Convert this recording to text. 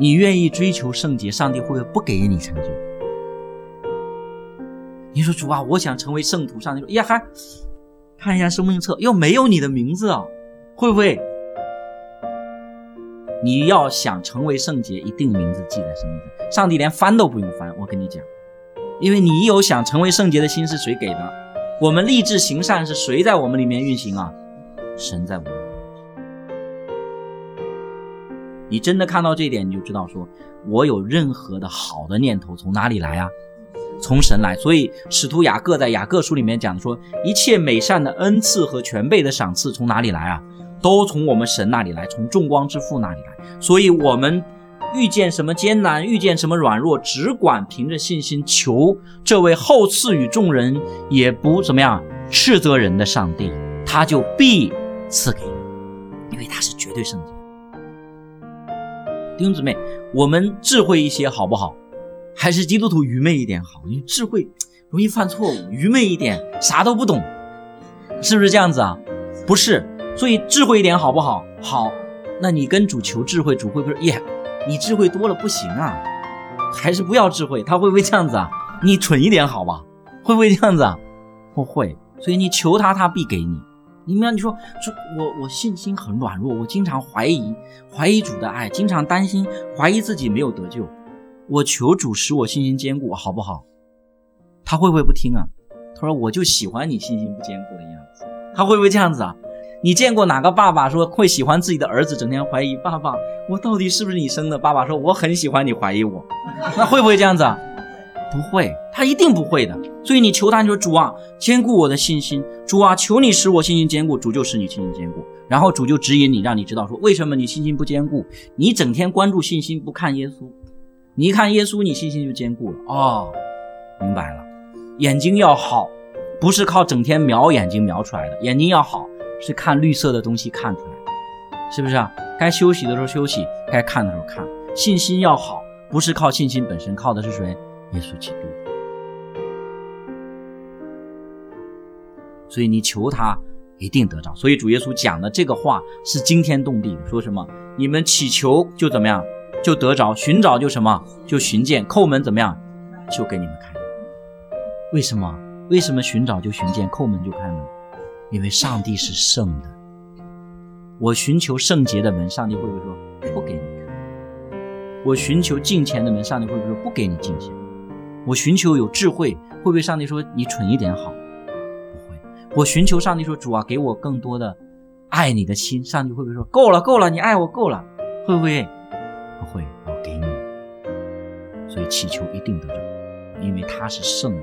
你愿意追求圣洁，上帝会不会不给你成就？你说主啊，我想成为圣徒，上帝说呀还看一下生命册，又没有你的名字啊，会不会？你要想成为圣洁，一定名字记在生命册，上帝连翻都不用翻，我跟你讲，因为你有想成为圣洁的心是谁给的？我们立志行善是谁在我们里面运行啊？神在我们。你真的看到这一点，你就知道说，我有任何的好的念头从哪里来啊？从神来。所以使徒雅各在雅各书里面讲说，一切美善的恩赐和全备的赏赐从哪里来啊？都从我们神那里来，从众光之父那里来。所以，我们遇见什么艰难，遇见什么软弱，只管凭着信心求这位后赐予众人也不怎么样斥责人的上帝，他就必赐给你，因为他是绝对圣洁。弟兄姊妹，我们智慧一些好不好？还是基督徒愚昧一点好？因为智慧容易犯错误，愚昧一点啥都不懂，是不是这样子啊？不是，所以智慧一点好不好？好，那你跟主求智慧，主会不会耶？你智慧多了不行啊，还是不要智慧？他会不会这样子啊？你蠢一点好吧？会不会这样子啊？不会，所以你求他，他必给你。你们，你说说我我信心很软弱，我经常怀疑怀疑主的爱，经常担心怀疑自己没有得救。我求主使我信心坚固，好不好？他会不会不听啊？他说我就喜欢你信心不坚固的样子。他会不会这样子啊？你见过哪个爸爸说会喜欢自己的儿子整天怀疑爸爸我到底是不是你生的？爸爸说我很喜欢你怀疑我，那会不会这样子啊？不会，他一定不会的。所以你求他，你说主啊，坚固我的信心。主啊，求你使我信心坚固。主就使你信心坚固，然后主就指引你，让你知道说为什么你信心不坚固。你整天关注信心，不看耶稣，你一看耶稣，你信心就坚固了。哦，明白了。眼睛要好，不是靠整天瞄眼睛瞄出来的。眼睛要好，是看绿色的东西看出来的，是不是啊？该休息的时候休息，该看的时候看。信心要好，不是靠信心本身，靠的是谁？耶稣基督，所以你求他一定得着。所以主耶稣讲的这个话是惊天动地，说什么？你们祈求就怎么样，就得着；寻找就什么，就寻见；叩门怎么样，就给你们开门。为什么？为什么寻找就寻见，叩门就开门？因为上帝是圣的。我寻求圣洁的门，上帝会不会说不给你开？我寻求敬虔的门，上帝会不会说不给你敬虔？我寻求有智慧，会不会上帝说你蠢一点好？不会。我寻求上帝说主啊，给我更多的爱你的心，上帝会不会说够了够了，你爱我够了？会不会？不会，我给你。所以祈求一定得着，因为他是圣的。